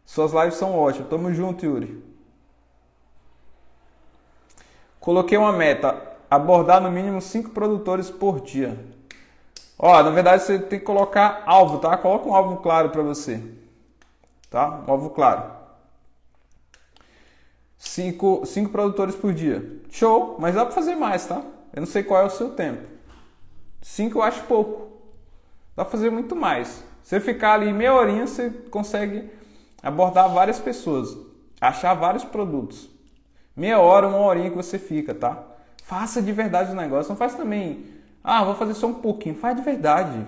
Suas lives são ótimas. Tamo junto, Yuri. Coloquei uma meta: abordar no mínimo 5 produtores por dia. Ó, na verdade você tem que colocar alvo, tá? Coloca um alvo claro para você. Tá? Um alvo claro. 5 cinco, produtores por dia. Show, mas dá para fazer mais, tá? Eu não sei qual é o seu tempo. Cinco eu acho pouco. Dá pra fazer muito mais. Você ficar ali meia horinha, você consegue abordar várias pessoas, achar vários produtos. Meia hora, uma horinha que você fica, tá? Faça de verdade o negócio. Não faz também, ah, vou fazer só um pouquinho. Faz de verdade.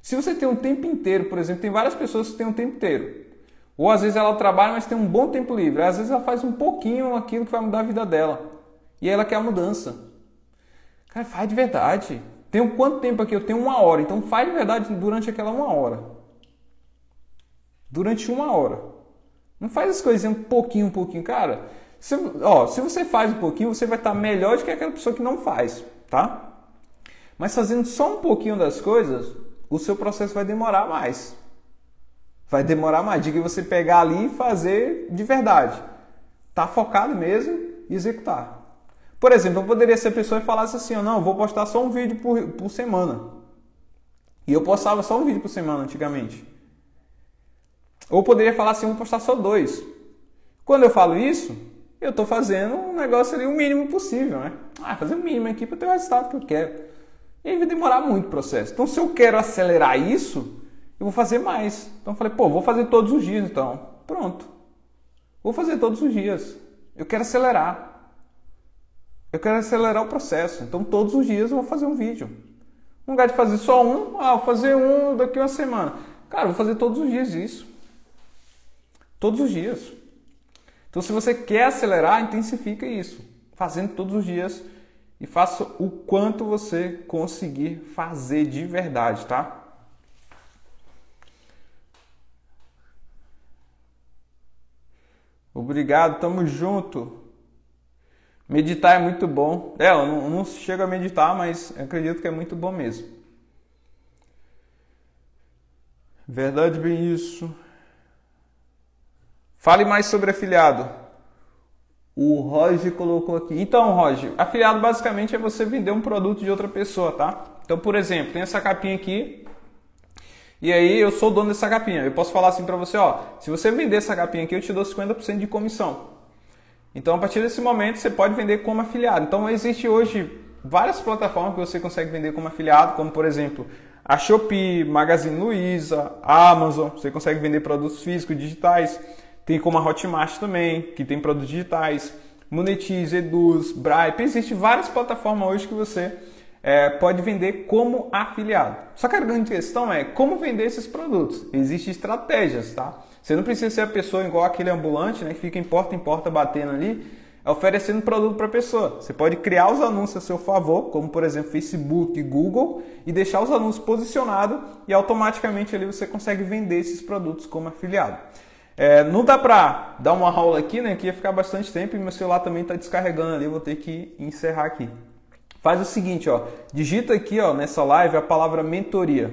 Se você tem um tempo inteiro, por exemplo, tem várias pessoas que têm um tempo inteiro. Ou às vezes ela trabalha, mas tem um bom tempo livre. Às vezes ela faz um pouquinho aquilo que vai mudar a vida dela. E ela quer a mudança. Cara, faz de verdade. Tenho quanto tempo aqui? Eu tenho uma hora. Então faz de verdade durante aquela uma hora. Durante uma hora. Não faz as coisinhas um pouquinho, um pouquinho. Cara, se, ó, se você faz um pouquinho, você vai estar melhor do que aquela pessoa que não faz, tá? Mas fazendo só um pouquinho das coisas, o seu processo vai demorar mais. Vai demorar mais. Diga você pegar ali e fazer de verdade. Tá focado mesmo e executar. Por exemplo, eu poderia ser pessoa e falasse assim, não, vou postar só um vídeo por, por semana. E eu postava só um vídeo por semana antigamente. Ou poderia falar assim, vou postar só dois. Quando eu falo isso, eu estou fazendo um negócio ali o mínimo possível, né? Ah, fazer o mínimo aqui para ter o resultado que eu quero. E aí vai demorar muito o processo. Então, se eu quero acelerar isso, eu vou fazer mais. Então, falei, pô, vou fazer todos os dias então. Pronto. Vou fazer todos os dias. Eu quero acelerar. Eu quero acelerar o processo. Então, todos os dias eu vou fazer um vídeo. No lugar de fazer só um, ah, vou fazer um daqui uma semana. Cara, vou fazer todos os dias isso. Todos os dias. Então, se você quer acelerar, intensifica isso. Fazendo todos os dias e faça o quanto você conseguir fazer de verdade, tá? Obrigado, tamo junto. Meditar é muito bom. É, eu não, não chego a meditar, mas acredito que é muito bom mesmo. Verdade, bem isso. Fale mais sobre afiliado. O Roger colocou aqui. Então, Roger, afiliado basicamente é você vender um produto de outra pessoa, tá? Então, por exemplo, tem essa capinha aqui. E aí eu sou o dono dessa capinha. Eu posso falar assim para você, ó, se você vender essa capinha aqui, eu te dou 50% de comissão. Então, a partir desse momento, você pode vender como afiliado. Então, existe hoje várias plataformas que você consegue vender como afiliado, como por exemplo, a Shopee, Magazine Luiza, a Amazon, você consegue vender produtos físicos digitais. Tem como a Hotmart também, que tem produtos digitais. Monetize, Eduz, Bripe. Existem várias plataformas hoje que você é, pode vender como afiliado. Só que a grande questão é como vender esses produtos. Existem estratégias, tá? Você não precisa ser a pessoa igual aquele ambulante, né, que fica em porta em porta batendo ali, oferecendo produto para a pessoa. Você pode criar os anúncios a seu favor, como por exemplo Facebook, Google, e deixar os anúncios posicionados e automaticamente ali você consegue vender esses produtos como afiliado. É, não dá para dar uma aula aqui, né? Que ia ficar bastante tempo e meu celular também está descarregando ali, vou ter que encerrar aqui. Faz o seguinte, ó, digita aqui, ó, nessa live a palavra mentoria.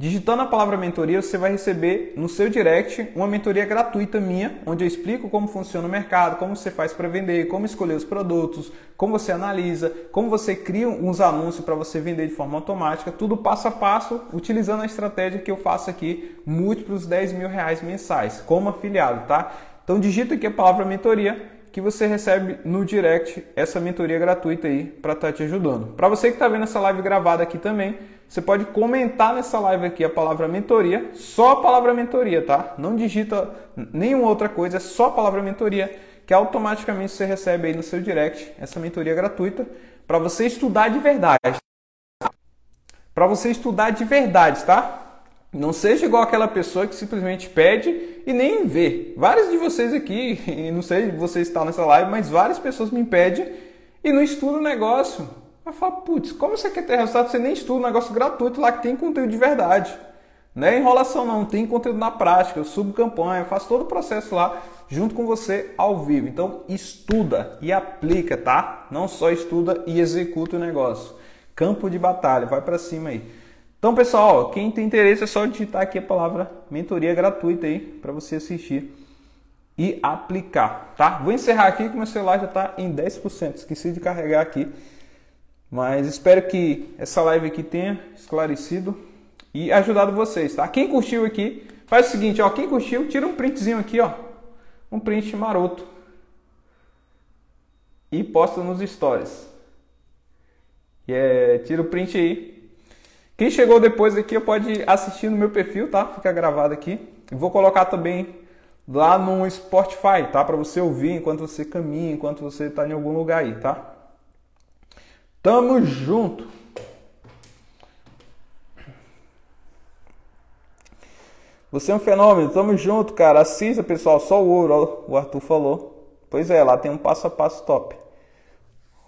Digitando a palavra mentoria, você vai receber no seu direct uma mentoria gratuita minha, onde eu explico como funciona o mercado, como você faz para vender, como escolher os produtos, como você analisa, como você cria uns anúncios para você vender de forma automática, tudo passo a passo, utilizando a estratégia que eu faço aqui, múltiplos 10 mil reais mensais, como afiliado, tá? Então digita aqui a palavra mentoria que você recebe no direct essa mentoria gratuita aí para estar tá te ajudando. Para você que está vendo essa live gravada aqui também, você pode comentar nessa live aqui a palavra mentoria, só a palavra mentoria, tá? Não digita nenhuma outra coisa, é só a palavra mentoria, que automaticamente você recebe aí no seu direct essa mentoria gratuita para você estudar de verdade. Para você estudar de verdade, tá? Não seja igual aquela pessoa que simplesmente pede e nem vê. Vários de vocês aqui, [laughs] não sei se você está nessa live, mas várias pessoas me pedem e não estudam o negócio. Aí fala, putz, como você quer ter resultado? Você nem estuda um negócio gratuito lá que tem conteúdo de verdade. Não é enrolação não, tem conteúdo na prática, eu subo campanha, eu faço todo o processo lá junto com você ao vivo. Então estuda e aplica, tá? Não só estuda e executa o negócio. Campo de batalha, vai para cima aí. Então, pessoal, quem tem interesse é só digitar aqui a palavra mentoria gratuita aí para você assistir e aplicar, tá? Vou encerrar aqui que meu celular já está em 10%. Esqueci de carregar aqui. Mas espero que essa live aqui tenha esclarecido e ajudado vocês, tá? Quem curtiu aqui, faz o seguinte, ó, quem curtiu, tira um printzinho aqui, ó. Um print maroto. E posta nos stories. E é, tira o print aí. Quem chegou depois aqui pode assistir no meu perfil, tá? Fica gravado aqui. Vou colocar também lá no Spotify, tá? Para você ouvir enquanto você caminha, enquanto você está em algum lugar aí, tá? Tamo junto. Você é um fenômeno, tamo junto, cara. Assista, pessoal, só o ouro, o Arthur falou. Pois é, lá tem um passo a passo top.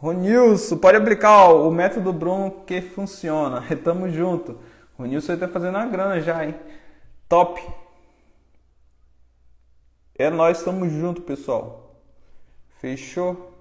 Ronilson, pode aplicar ó, o método Bruno que funciona. [laughs] Tamo junto. Ronilson tá fazendo a grana já, hein? Top. É nós, tamo junto, pessoal. Fechou?